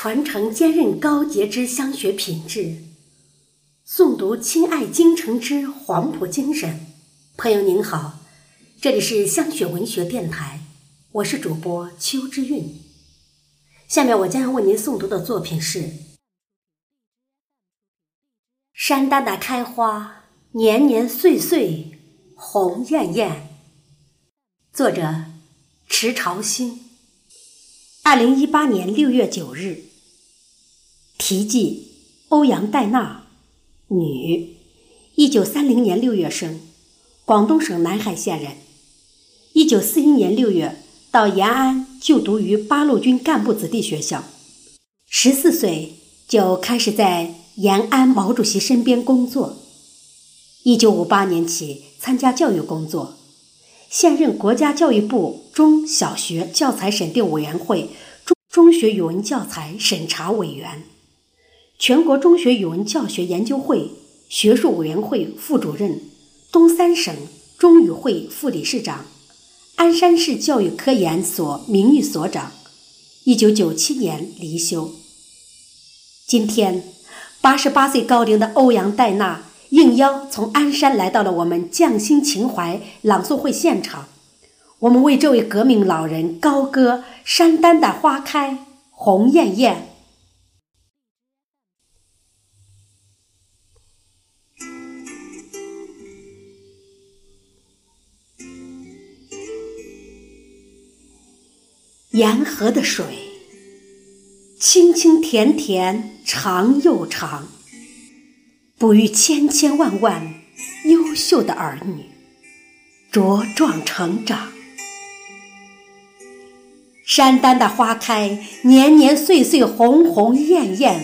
传承坚韧高洁之香学品质，诵读亲爱京城之黄埔精神。朋友您好，这里是香雪文学电台，我是主播邱之韵。下面我将要为您诵读的作品是《山丹的开花年年岁岁红艳艳》，作者迟朝兴。二零一八年六月九日。奇迹：欧阳黛娜，女，一九三零年六月生，广东省南海县人。一九四一年六月到延安就读于八路军干部子弟学校，十四岁就开始在延安毛主席身边工作。一九五八年起参加教育工作，现任国家教育部中小学教材审定委员会中中学语文教材审查委员。全国中学语文教学研究会学术委员会副主任，东三省中语会副理事长，鞍山市教育科研所名誉所长。一九九七年离休。今天，八十八岁高龄的欧阳黛娜应邀从鞍山来到了我们匠心情怀朗诵会现场。我们为这位革命老人高歌《山丹的花开红艳艳》。沿河的水，清清甜甜，长又长，哺育千千万万优秀的儿女，茁壮成长。山丹的花开，年年岁岁红红艳艳。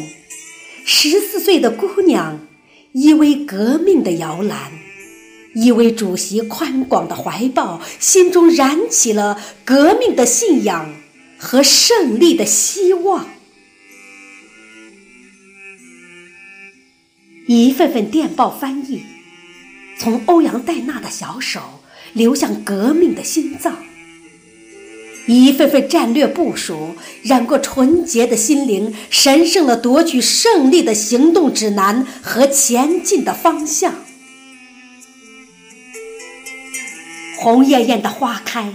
十四岁的姑娘，依偎革命的摇篮，依偎主席宽广的怀抱，心中燃起了革命的信仰。和胜利的希望，一份份电报翻译，从欧阳戴娜的小手流向革命的心脏；一份份战略部署染过纯洁的心灵，神圣了夺取胜利的行动指南和前进的方向。红艳艳的花开，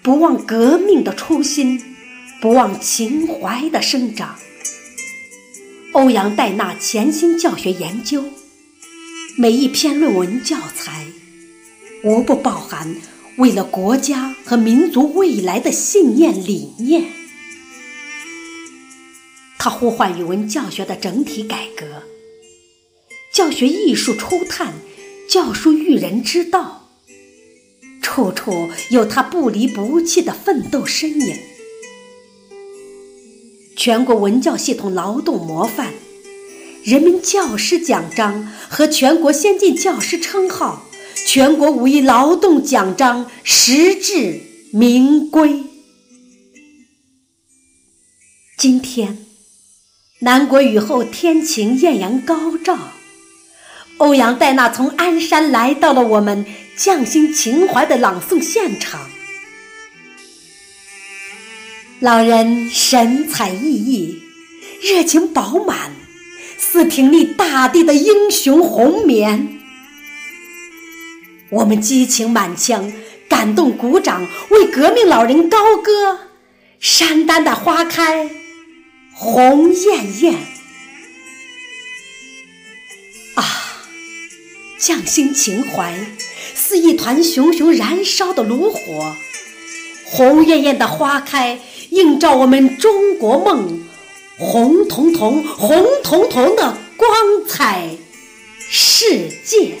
不忘革命的初心。不忘情怀的生长。欧阳黛娜潜心教学研究，每一篇论文教材，无不包含为了国家和民族未来的信念理念。他呼唤语文教学的整体改革，教学艺术初探，教书育人之道，处处有他不离不弃的奋斗身影。全国文教系统劳动模范、人民教师奖章和全国先进教师称号、全国五一劳动奖章实至名归。今天，南国雨后天晴，艳阳高照。欧阳黛娜从鞍山来到了我们匠心情怀的朗诵现场。老人神采奕奕，热情饱满，似挺立大地的英雄红棉。我们激情满腔，感动鼓掌，为革命老人高歌：山丹的花开红艳艳。啊，匠心情怀似一团熊熊燃烧的炉火，红艳艳的花开。映照我们中国梦，红彤彤、红彤彤的光彩世界。